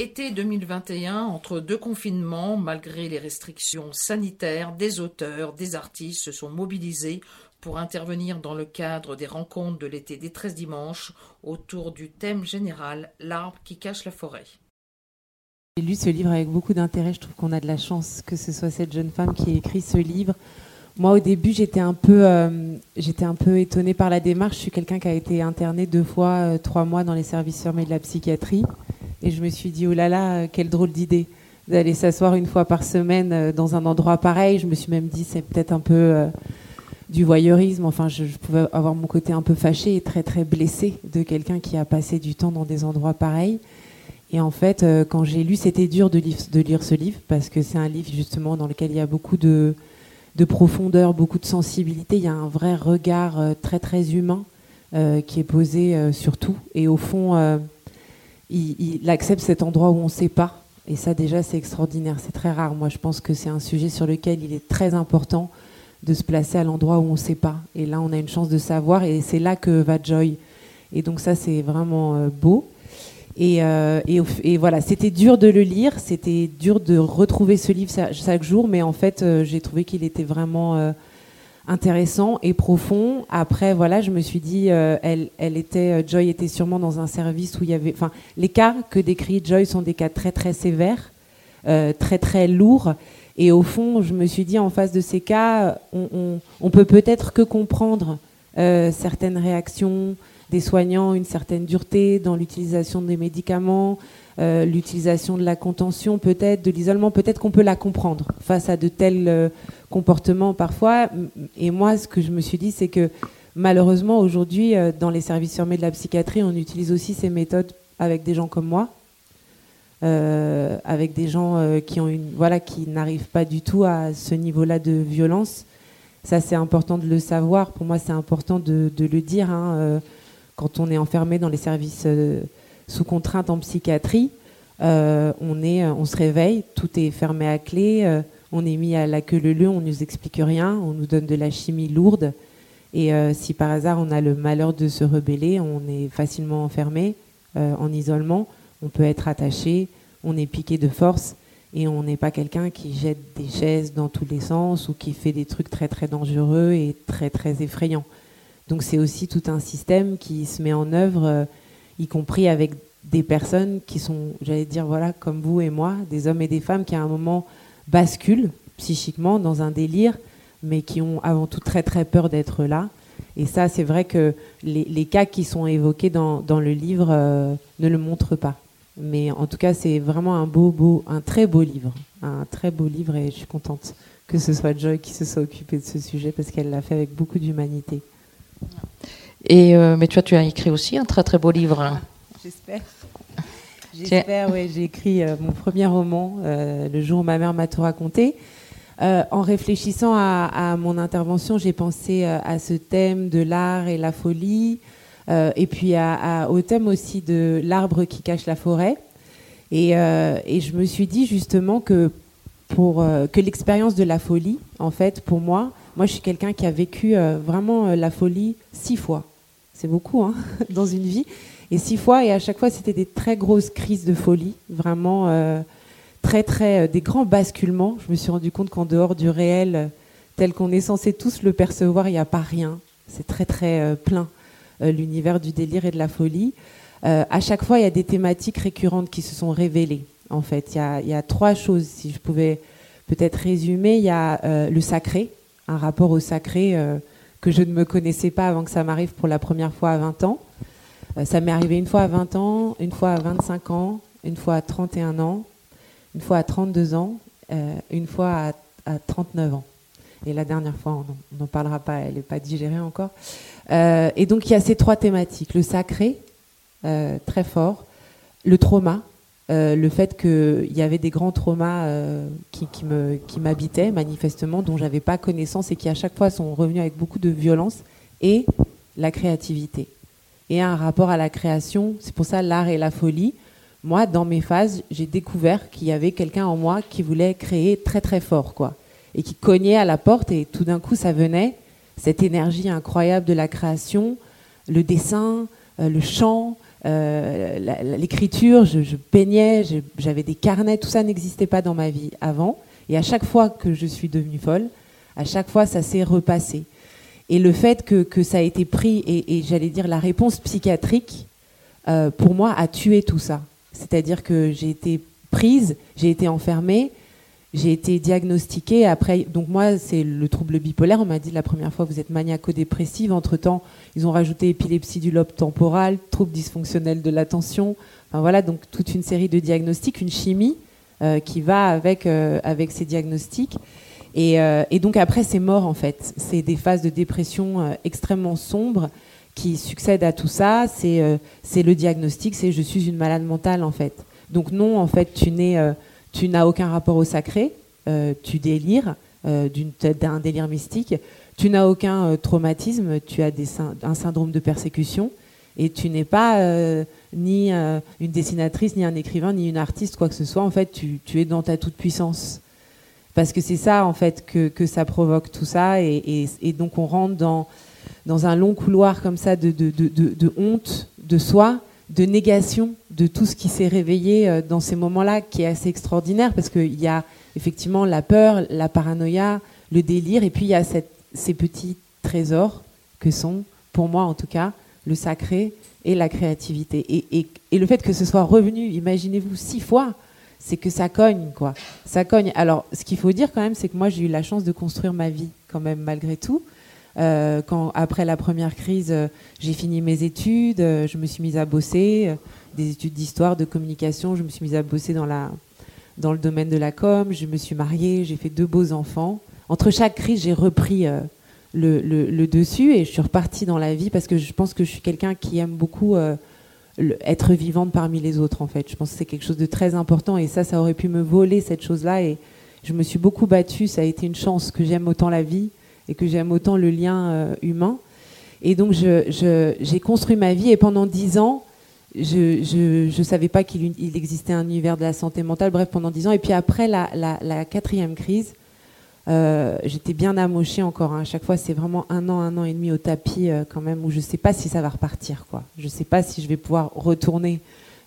Été 2021, entre deux confinements, malgré les restrictions sanitaires, des auteurs, des artistes se sont mobilisés pour intervenir dans le cadre des rencontres de l'été des 13 dimanches autour du thème général L'arbre qui cache la forêt. J'ai lu ce livre avec beaucoup d'intérêt. Je trouve qu'on a de la chance que ce soit cette jeune femme qui ait écrit ce livre. Moi, au début, j'étais un peu, euh, j'étais un peu étonnée par la démarche. Je suis quelqu'un qui a été interné deux fois, euh, trois mois dans les services fermés de la psychiatrie. Et je me suis dit, oh là là, euh, quelle drôle d'idée d'aller s'asseoir une fois par semaine euh, dans un endroit pareil. Je me suis même dit, c'est peut-être un peu euh, du voyeurisme. Enfin, je, pouvais avoir mon côté un peu fâché et très très blessé de quelqu'un qui a passé du temps dans des endroits pareils. Et en fait, quand j'ai lu, c'était dur de, lire ce livre parce que c'est un livre justement dans lequel il y a beaucoup de, profondeur, beaucoup de sensibilité. Il y a un vrai regard très très humain qui est posé sur tout. Et au fond, il, accepte cet endroit où on ne sait pas. Et ça, déjà, c'est extraordinaire. C'est très rare. Moi, je pense que c'est un sujet sur lequel il est très important de se placer à l'endroit où on ne sait pas. Et là, on a une chance de savoir. Et c'est là que va Joy. Et donc, ça, c'est vraiment euh, beau. Et, euh, et, voilà, c'était dur de le lire. C'était dur de retrouver ce livre chaque, jour. Mais en fait, euh, j'ai trouvé qu'il était vraiment intéressant et profond. Après, voilà, je me suis dit, euh, elle, elle était, euh, Joy était sûrement dans un service où il y avait, enfin, les cas que décrit Joy sont des cas très très sévères, euh, très très lourds. Et au fond, je me suis dit, en face de ces cas, on, peut peut-être que comprendre certaines réactions des soignants, une certaine dureté dans l'utilisation des médicaments, l'utilisation de la contention, peut-être de l'isolement, peut-être qu'on peut la comprendre face à de tels comportement parfois. Et moi, ce que je me suis dit, c'est que malheureusement, aujourd'hui, euh, dans les services fermés de la psychiatrie, on utilise aussi ces méthodes avec des gens comme moi, euh, avec des gens euh, qui ont une, voilà, qui n'arrivent pas du tout à ce niveau-là de violence. Ça, c'est important de le savoir. Pour moi, c'est important de, le dire. Hein, quand on est enfermé dans les services sous contrainte en psychiatrie, on, est, on se réveille, tout est fermé à clé on est mis à la queue le on nous explique rien, on nous donne de la chimie lourde. Et euh, si par hasard on a le malheur de se rebeller, on est facilement enfermé, euh, en isolement, on peut être attaché, on est piqué de force et on n'est pas quelqu'un qui jette des chaises dans tous les sens ou qui fait des trucs très très dangereux et très très effrayants. Donc c'est aussi tout un système qui se met en œuvre, euh, y compris avec des personnes qui sont, j'allais dire, voilà, comme vous et moi, des hommes et des femmes qui à un moment basculent psychiquement dans un délire, mais qui ont avant tout très très peur d'être là. Et ça, c'est vrai que les, cas qui sont évoqués dans, dans le livre euh, ne le montrent pas. Mais en tout cas, c'est vraiment un beau, beau, un très beau livre, un très beau livre, et je suis contente que ce soit Joy qui se soit occupée de ce sujet parce qu'elle l'a fait avec beaucoup d'humanité. Et euh, mais toi, tu as écrit aussi un très très beau livre. Ah, j'espère. J'espère, oui. J'ai écrit euh, mon premier roman, euh, Le jour où ma mère m'a tout raconté. En réfléchissant à, mon intervention, j'ai pensé à ce thème de l'art et la folie, et puis au thème aussi de l'arbre qui cache la forêt. Et, je me suis dit justement que pour que l'expérience de la folie, en fait, pour moi, moi je suis quelqu'un qui a vécu vraiment la folie six fois. C'est beaucoup hein, dans une vie et six fois, et à chaque fois, c'était des très grosses crises de folie, vraiment euh, très, très, euh, des grands basculements. Je me suis rendu compte qu'en dehors du réel, euh, tel qu'on est censé tous le percevoir, il n'y a pas rien. C'est très, très plein, l'univers du délire et de la folie. à chaque fois, il y a des thématiques récurrentes qui se sont révélées. En fait, il y a, il y a trois choses, si je pouvais peut-être résumer. Il y a le sacré, un rapport au sacré que je ne me connaissais pas avant que ça m'arrive pour la première fois à 20 ans. Euh, ça m'est arrivé une fois à 20 ans, une fois à 25 ans, une fois à 31 ans, une fois à 32 ans, euh, une fois à, 39 ans. Et la dernière fois, on n'en parlera pas, elle n'est pas digérée encore. Euh, et donc il y a ces trois thématiques. Le sacré, très fort, le trauma, le fait qu'il y avait des grands traumas qui, qui m'habitaient manifestement, dont j'avais pas connaissance et qui à chaque fois sont revenus avec beaucoup de violence, et la créativité et un rapport à la création. C'est pour ça l'art et la folie. Moi, dans mes phases, j'ai découvert qu'il y avait quelqu'un en moi qui voulait créer très très fort, quoi, et qui cognait à la porte et tout d'un coup, ça venait cette énergie incroyable de la création, le dessin, euh, le chant, l'écriture, je, peignais, j'avais des carnets, tout ça n'existait pas dans ma vie avant. Et à chaque fois que je suis devenue folle, à chaque fois, ça s'est repassé. Et le fait que, que, ça a été pris, et, j'allais dire la réponse psychiatrique, euh, pour moi, a tué tout ça. C'est-à-dire que j'ai été prise, j'ai été enfermée, j'ai été diagnostiquée. Après, donc moi, c'est le trouble bipolaire. On m'a dit la première fois, vous êtes maniaco-dépressive. Entre-temps, ils ont rajouté épilepsie du lobe temporal, trouble dysfonctionnel de l'attention. Enfin voilà, donc toute une série de diagnostics, une chimie euh, qui va avec, euh, avec ces diagnostics. Euh, et, donc après, c'est mort en fait. C'est des phases de dépression extrêmement sombres qui succèdent à tout ça. C'est le diagnostic, c'est je suis une malade mentale en fait. Donc non, en fait, tu tu n'as aucun rapport au sacré, tu délires d'un délire mystique. Tu n'as aucun traumatisme, tu as un syndrome de persécution et tu n'es pas ni une dessinatrice, ni un écrivain, ni une artiste, quoi que ce soit. En fait, tu, es dans ta toute puissance parce que c'est ça en fait que, ça provoque tout ça et, donc on rentre dans, un long couloir comme ça de honte de soi, de négation de tout ce qui s'est réveillé euh, dans ces moments-là qui est assez extraordinaire parce qu'il y a effectivement la peur, la paranoïa, le délire et puis il y a ces petits trésors que sont, pour moi en tout cas, le sacré et la créativité. Et, le fait que ce soit revenu, imaginez-vous, six fois c'est que ça cogne, quoi. Ça cogne. Alors, ce qu'il faut dire quand même, c'est que moi, j'ai eu la chance de construire ma vie, quand même, malgré tout. Euh, quand, après la première crise, euh, j'ai fini mes études, je me suis mise à bosser, des études d'histoire, de communication, je me suis mise à bosser dans, la, dans le domaine de la com, je me suis mariée, j'ai fait deux beaux enfants. Entre chaque crise, j'ai repris le, le, dessus et je suis repartie dans la vie parce que je pense que je suis quelqu'un qui aime beaucoup être vivante parmi les autres en fait. Je pense que c'est quelque chose de très important et ça, ça aurait pu me voler cette chose-là et je me suis beaucoup battue. Ça a été une chance que j'aime autant la vie et que j'aime autant le lien euh, humain. Et donc j'ai construit ma vie et pendant dix ans, je ne savais pas qu'il existait un univers de la santé mentale. Bref, pendant dix ans. Et puis après la, quatrième crise, euh, j'étais bien amochée encore. Hein. À chaque fois, c'est vraiment un an, un an et demi au tapis euh, quand même, où je ne sais pas si ça va repartir. Quoi. Je ne sais pas si je vais pouvoir retourner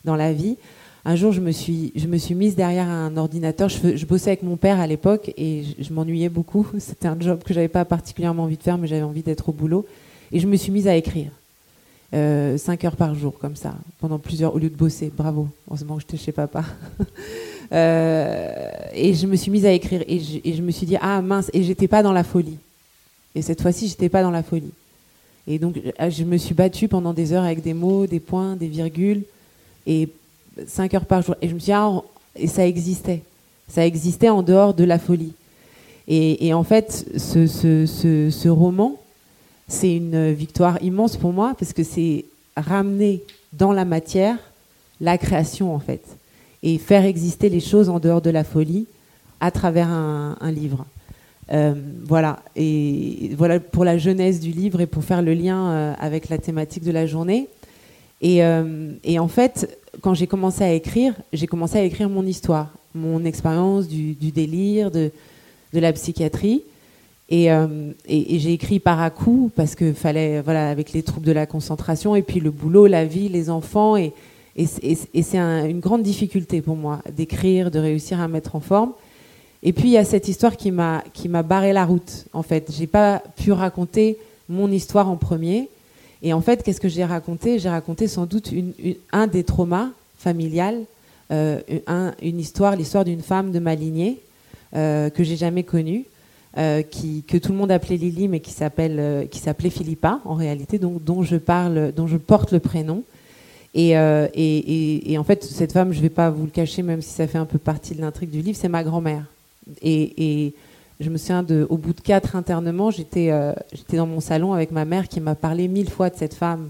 dans la vie. Un jour, je me suis, je mise derrière un ordinateur. Je, je bossais avec mon père à l'époque et je, m'ennuyais beaucoup. C'était un job que j'avais pas particulièrement envie de faire, mais j'avais envie d'être au boulot. Et je me suis mise à écrire. Euh, 5 heures par jour, comme ça, pendant plusieurs, au lieu de bosser. Bravo. Heureusement que j'étais chez papa. Euh, et je me suis mise à écrire et je, me suis dit ah mince et j'étais pas dans la folie. Et cette fois-ci j'étais pas dans la folie. Et donc euh, je me suis battue pendant des heures avec des mots, des points, des virgules et 5 heures par jour. Et je me suis dit ah, et ça existait. Ça existait en dehors de la folie. Et, en fait, ce, roman, c'est une victoire immense pour moi parce que c'est ramener dans la matière la création en fait et faire exister les choses en dehors de la folie à travers un, livre. Euh, voilà, et voilà pour la jeunesse du livre et pour faire le lien euh, avec la thématique de la journée. Et, euh, et en fait, quand j'ai commencé à écrire, j'ai commencé à écrire mon histoire, mon expérience du, délire, de, la psychiatrie. Et, et, j'ai écrit par à coup parce que fallait, voilà, avec les troubles de la concentration et puis le boulot, la vie, les enfants et, c'est une grande difficulté pour moi d'écrire, de réussir à mettre en forme. Et puis il y a cette histoire qui m'a qui m'a barré la route. En fait, j'ai pas pu raconter mon histoire en premier. Et en fait, qu'est-ce que j'ai raconté? J'ai raconté sans doute un des traumas familiales, euh, un, une histoire, l'histoire d'une femme de ma lignée euh, que j'ai jamais connue, euh, qui, que tout le monde appelait Lily, mais qui s'appelle, euh, qui s'appelait Philippa en réalité, donc dont je parle, dont je porte le prénom. Euh, et, et, et, en fait, cette femme, je ne vais pas vous le cacher, même si ça fait un peu partie de l'intrigue du livre, c'est ma grand-mère. Et, je me souviens, de, au bout de quatre internements, j'étais j'étais dans mon salon avec ma mère qui m'a parlé mille fois de cette femme.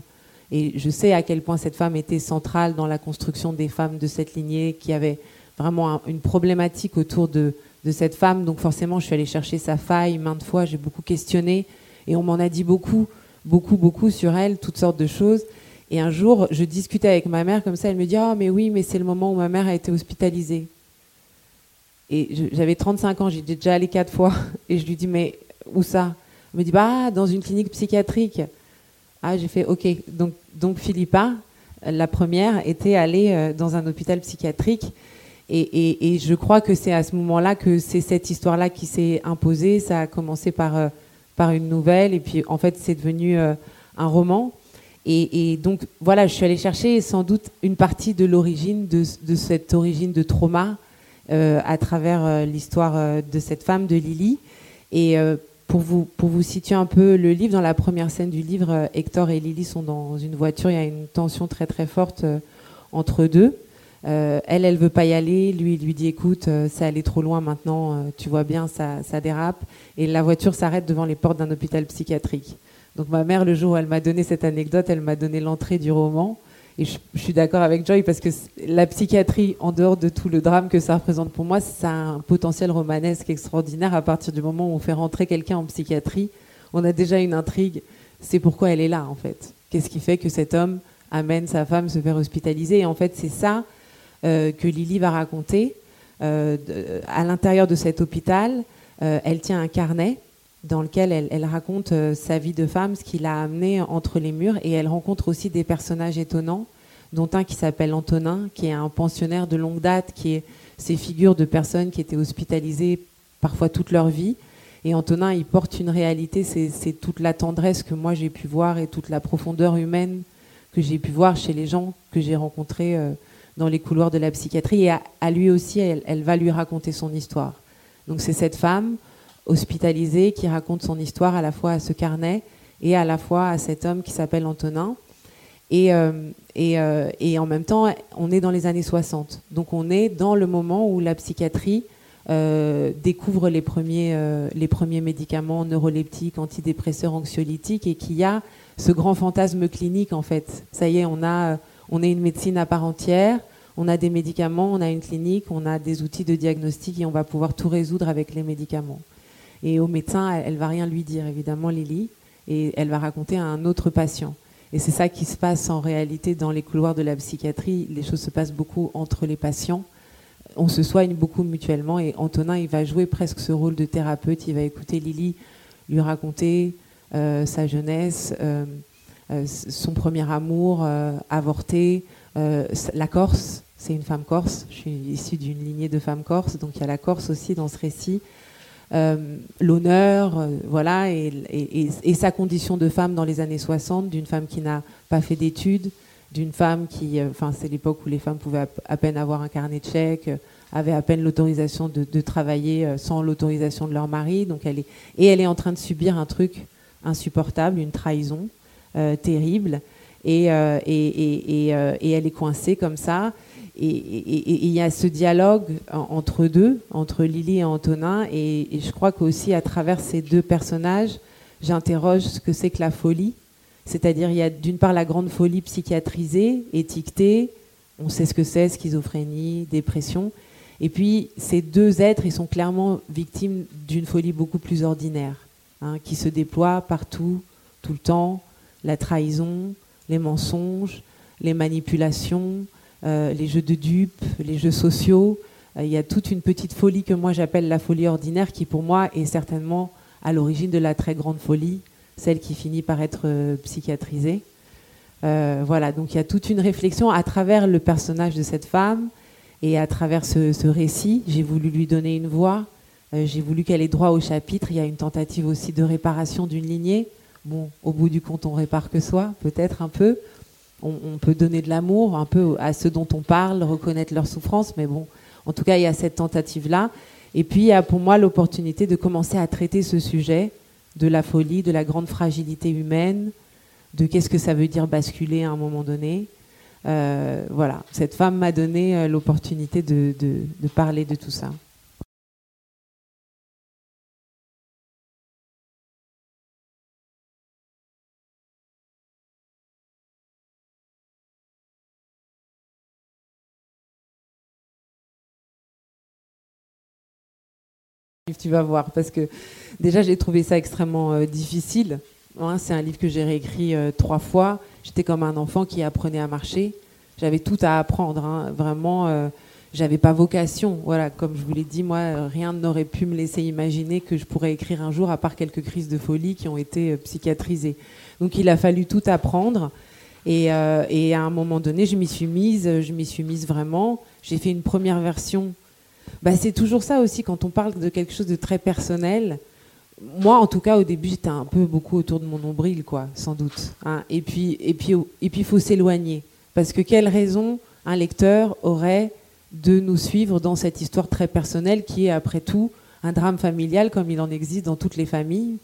Et je sais à quel point cette femme était centrale dans la construction des femmes de cette lignée, qui avait vraiment une problématique autour de, de cette femme. Donc forcément, je suis allée chercher sa faille maintes fois, j'ai beaucoup questionné. Et on m'en a dit beaucoup, beaucoup, beaucoup sur elle, toutes sortes de choses. Et un jour, je discutais avec ma mère comme ça, elle me dit Ah, mais oui, mais c'est le moment où ma mère a été hospitalisée. Et j'avais 35 ans, j'y étais déjà allée quatre fois. Et je lui dis Mais où ça? Elle me dit Bah, dans une clinique psychiatrique. Ah, j'ai fait Ok. Donc, donc Philippa, la première, était allée dans un hôpital psychiatrique. Et, je crois que c'est à ce moment-là que c'est cette histoire-là qui s'est imposée. Ça a commencé par, par une nouvelle, et puis en fait, c'est devenu un roman. Et, donc, voilà, je suis allée chercher sans doute une partie de l'origine, de, cette origine de trauma, euh, à travers euh, l'histoire euh, de cette femme, de Lily. Et pour, vous, pour vous situer un peu le livre, dans la première scène du livre, Hector et Lily sont dans une voiture, il y a une tension très très forte entre deux. Elle, elle veut pas y aller. Lui, il lui dit écoute, ça allait trop loin maintenant. tu vois bien, ça, ça dérape. Et la voiture s'arrête devant les portes d'un hôpital psychiatrique. Donc ma mère, le jour où elle m'a donné cette anecdote, elle m'a donné l'entrée du roman. Et je, suis d'accord avec Joy parce que la psychiatrie, en dehors de tout le drame que ça représente pour moi, ça a un potentiel romanesque extraordinaire à partir du moment où on fait rentrer quelqu'un en psychiatrie. On a déjà une intrigue. C'est pourquoi elle est là, en fait. Qu'est-ce qui fait que cet homme amène sa femme se faire hospitaliser? Et en fait, c'est ça euh, que Lily va raconter. Euh, à l'intérieur de cet hôpital, euh, elle tient un carnet dans lequel elle, raconte euh, sa vie de femme, ce qui l'a amenée entre les murs, et elle rencontre aussi des personnages étonnants, dont un qui s'appelle Antonin, qui est un pensionnaire de longue date, qui est ces figures de personnes qui étaient hospitalisées parfois toute leur vie. Et Antonin, il porte une réalité, c'est toute la tendresse que moi j'ai pu voir et toute la profondeur humaine que j'ai pu voir chez les gens que j'ai rencontrés euh, dans les couloirs de la psychiatrie. Et à, lui aussi, elle va lui raconter son histoire. Donc c'est cette femme hospitalisé qui raconte son histoire à la fois à ce carnet et à la fois à cet homme qui s'appelle Antonin. Et, euh, euh, en même temps, on est dans les années 60. Donc on est dans le moment où la psychiatrie euh, découvre les premiers, les premiers médicaments neuroleptiques, antidépresseurs, anxiolytiques, et qu'il y a ce grand fantasme clinique en fait. Ça y est, on, a, on est une médecine à part entière, on a des médicaments, on a une clinique, on a des outils de diagnostic et on va pouvoir tout résoudre avec les médicaments. Et au médecin, elle, ne va rien lui dire, évidemment, Lily, et elle va raconter à un autre patient. Et c'est ça qui se passe en réalité dans les couloirs de la psychiatrie. Les choses se passent beaucoup entre les patients. On se soigne beaucoup mutuellement et Antonin, il va jouer presque ce rôle de thérapeute. Il va écouter Lily lui raconter euh, sa jeunesse, euh, son premier amour avorté, la Corse. C'est une femme corse. Je suis issue d'une lignée de femmes corses, donc il y a la Corse aussi dans ce récit. Euh, l'honneur, euh, voilà, et, sa condition de femme dans les années 60, d'une femme qui n'a pas fait d'études, d'une femme qui, euh, enfin, c'est l'époque où les femmes pouvaient à, peine avoir un carnet de chèques, avaient à peine l'autorisation de, travailler sans l'autorisation de leur mari, donc elle est, et elle est en train de subir un truc insupportable, une trahison terrible, et, et, elle est coincée comme ça. Et il y a ce dialogue entre deux, entre Lily et Antonin, et, je crois qu'aussi à travers ces deux personnages, j'interroge ce que c'est que la folie. C'est-à-dire, il y a d'une part la grande folie psychiatrisée, étiquetée, on sait ce que c'est, schizophrénie, dépression. Et puis, ces deux êtres, ils sont clairement victimes d'une folie beaucoup plus ordinaire, hein, qui se déploie partout, tout le temps, la trahison, les mensonges, les manipulations, euh, les jeux de dupes, les jeux sociaux. Euh, il y a toute une petite folie que moi j'appelle la folie ordinaire qui pour moi est certainement à l'origine de la très grande folie, celle qui finit par être euh, psychiatrisée. voilà, donc il y a toute une réflexion à travers le personnage de cette femme et à travers ce, récit. J'ai voulu lui donner une voix, j'ai voulu qu'elle ait droit au chapitre. Il y a une tentative aussi de réparation d'une lignée. Bon, au bout du compte, on répare que soi, peut-être un peu on, peut donner de l'amour un peu à ceux dont on parle, reconnaître leur souffrance, mais bon, en tout cas, il y a cette tentative-là. Et puis, il y a pour moi l'opportunité de commencer à traiter ce sujet de la folie, de la grande fragilité humaine, de qu'est-ce que ça veut dire basculer à un moment donné. Euh, voilà, cette femme m'a donné euh, l'opportunité de parler de tout ça. Tu vas voir, parce que déjà j'ai trouvé ça extrêmement euh, difficile. Hein, c'est un livre que j'ai réécrit euh, trois fois. J'étais comme un enfant qui apprenait à marcher. J'avais tout à apprendre, hein. vraiment. Euh, j'avais pas vocation. Voilà, comme je vous l'ai dit, moi, rien n'aurait pu me laisser imaginer que je pourrais écrire un jour, à part quelques crises de folie qui ont été psychiatrisées. Donc il a fallu tout apprendre. Et, à un moment donné, je m'y suis mise, je m'y suis mise vraiment. J'ai fait une première version. Bah, c'est toujours ça aussi quand on parle de quelque chose de très personnel moi, en tout cas, au début, j'étais un peu beaucoup autour de mon nombril, quoi, sans doute. Hein. Et puis, et puis, et puis, il faut s'éloigner, parce que quelle raison un lecteur aurait de nous suivre dans cette histoire très personnelle qui est, après tout, un drame familial comme il en existe dans toutes les familles,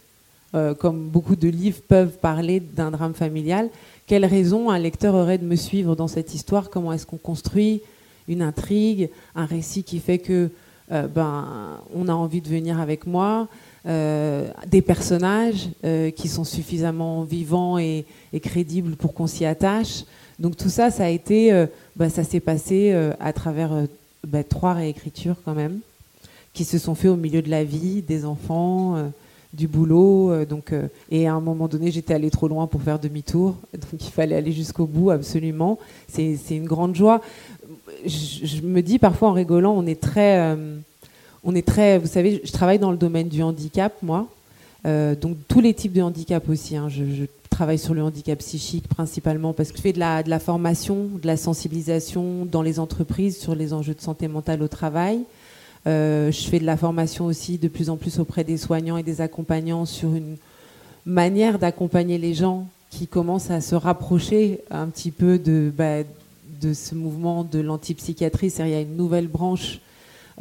euh, comme beaucoup de livres peuvent parler d'un drame familial? Quelle raison un lecteur aurait de me suivre dans cette histoire? Comment est-ce qu'on construit une intrigue, un récit qui fait que euh, ben, on a envie de venir avec moi euh, des personnages euh, qui sont suffisamment vivants et, crédibles pour qu'on s'y attache. Donc tout ça, ça a été, bah, ça s'est passé à travers bah, trois réécritures quand même, qui se sont faites au milieu de la vie, des enfants, du boulot. donc, et à un moment donné, j'étais allée trop loin pour faire demi-tour, donc il fallait aller jusqu'au bout absolument. C'est une grande joie. Je, me dis parfois en rigolant, on est très on est très, vous savez, je travaille dans le domaine du handicap, moi. Euh, donc tous les types de handicap aussi. Hein. Je, travaille sur le handicap psychique principalement parce que je fais de la, de la formation, de la sensibilisation dans les entreprises sur les enjeux de santé mentale au travail. Euh, je fais de la formation aussi de plus en plus auprès des soignants et des accompagnants sur une manière d'accompagner les gens qui commencent à se rapprocher un petit peu de, bah, de ce mouvement de l'antipsychiatrie. C'est-à-dire il y a une nouvelle branche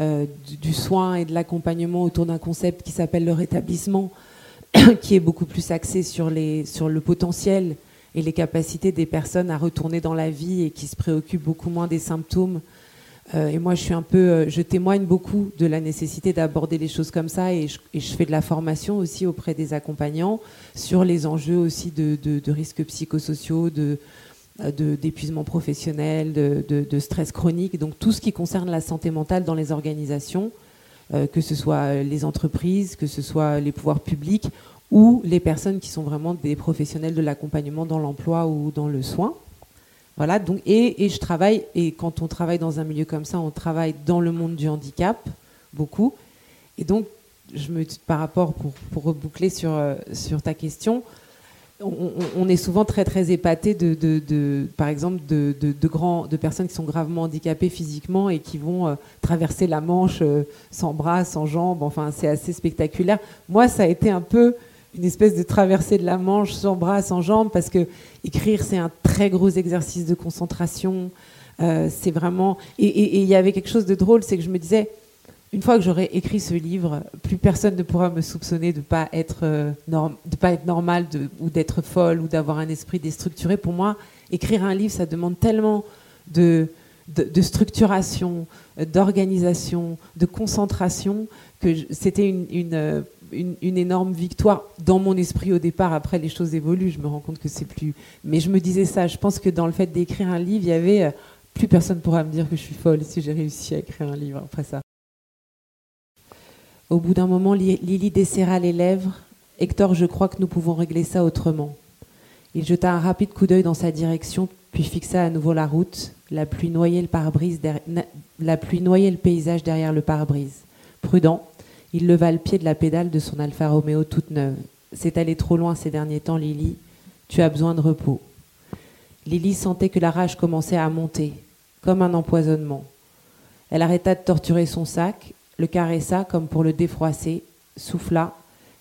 euh, du, soin et de l'accompagnement autour d'un concept qui s'appelle le rétablissement, qui est beaucoup plus axé sur, les, sur le potentiel et les capacités des personnes à retourner dans la vie et qui se préoccupent beaucoup moins des symptômes. Euh, et moi, je suis un peu, euh, je témoigne beaucoup de la nécessité d'aborder les choses comme ça, et je, fais de la formation aussi auprès des accompagnants sur les enjeux aussi de, de risques psychosociaux, de, d'épuisement professionnel, de, stress chronique, donc tout ce qui concerne la santé mentale dans les organisations, euh, que ce soit les entreprises, que ce soit les pouvoirs publics ou les personnes qui sont vraiment des professionnels de l'accompagnement dans l'emploi ou dans le soin. Voilà, donc, et, je travaille, et quand on travaille dans un milieu comme ça, on travaille dans le monde du handicap, beaucoup. Et donc, je me, par rapport, pour, pour reboucler sur, euh, sur ta question, on, est souvent très très épaté de, par exemple de, grands de personnes qui sont gravement handicapées physiquement et qui vont euh, traverser la Manche euh, sans bras, sans jambes. Enfin, c'est assez spectaculaire. Moi, ça a été un peu une espèce de traversée de la Manche sans bras, sans jambes, parce que écrire c'est un très gros exercice de concentration. Euh, c'est vraiment et il y avait quelque chose de drôle, c'est que je me disais une fois que j'aurai écrit ce livre, plus personne ne pourra me soupçonner de pas être euh, de pas être normal ou d'être folle ou d'avoir un esprit déstructuré. Pour moi, écrire un livre, ça demande tellement de, de, structuration, d'organisation, de concentration que c'était euh, une, une, énorme victoire dans mon esprit au départ. Après, les choses évoluent. Je me rends compte que c'est plus. Mais je me disais ça. Je pense que dans le fait d'écrire un livre, il y avait euh, plus personne pourra me dire que je suis folle si j'ai réussi à écrire un livre après ça. Au bout d'un moment, Lily desserra les lèvres. Hector, je crois que nous pouvons régler ça autrement. Il jeta un rapide coup d'œil dans sa direction, puis fixa à nouveau la route. La pluie noyait le, paysage derrière le pare-brise. Prudent, il leva le pied de la pédale de son Alfa Romeo toute neuve. C'est allé trop loin ces derniers temps, Lily. Tu as besoin de repos. Lily sentait que la rage commençait à monter, comme un empoisonnement. Elle arrêta de torturer son sac, le caressa comme pour le défroisser, souffla,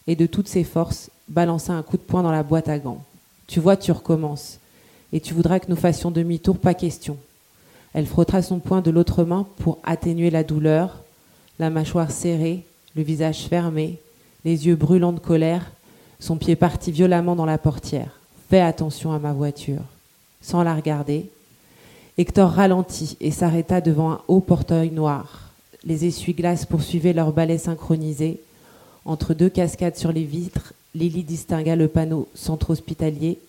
et de toutes ses forces balança un coup de poing dans la boîte à gants. Tu vois, tu recommences. Et tu voudras que nous fassions demi-tour, pas question. Elle frotta son poing de l'autre main pour atténuer la douleur, la mâchoire serrée, le visage fermé, les yeux brûlants de colère, son pied parti violemment dans la portière. Fais attention à ma voiture. Sans la regarder, Hector ralentit et s'arrêta devant un haut porteuil noir. Les essuie-glaces poursuivaient leur balai synchronisé. Entre deux cascades sur les vitres, Lily distingua le panneau centre hospitalier.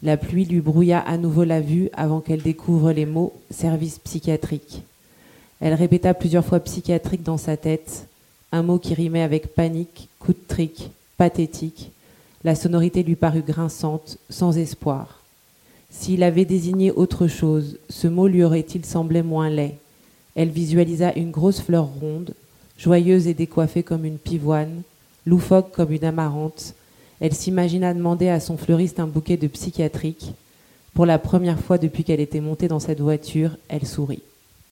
La pluie lui brouilla à nouveau la vue avant qu'elle découvre les mots service psychiatrique. Elle répéta plusieurs fois psychiatrique dans sa tête, un mot qui rimait avec panique, coup de trick, pathétique. La sonorité lui parut grinçante, sans espoir. S'il avait désigné autre chose, ce mot lui aurait-il semblé moins laid? Elle visualisa une grosse fleur ronde, joyeuse et décoiffée comme une pivoine, loufoque comme une amarante. Elle s'imagina demander à son fleuriste un bouquet de psychiatrique. Pour la première fois depuis qu'elle était montée dans cette voiture, elle sourit.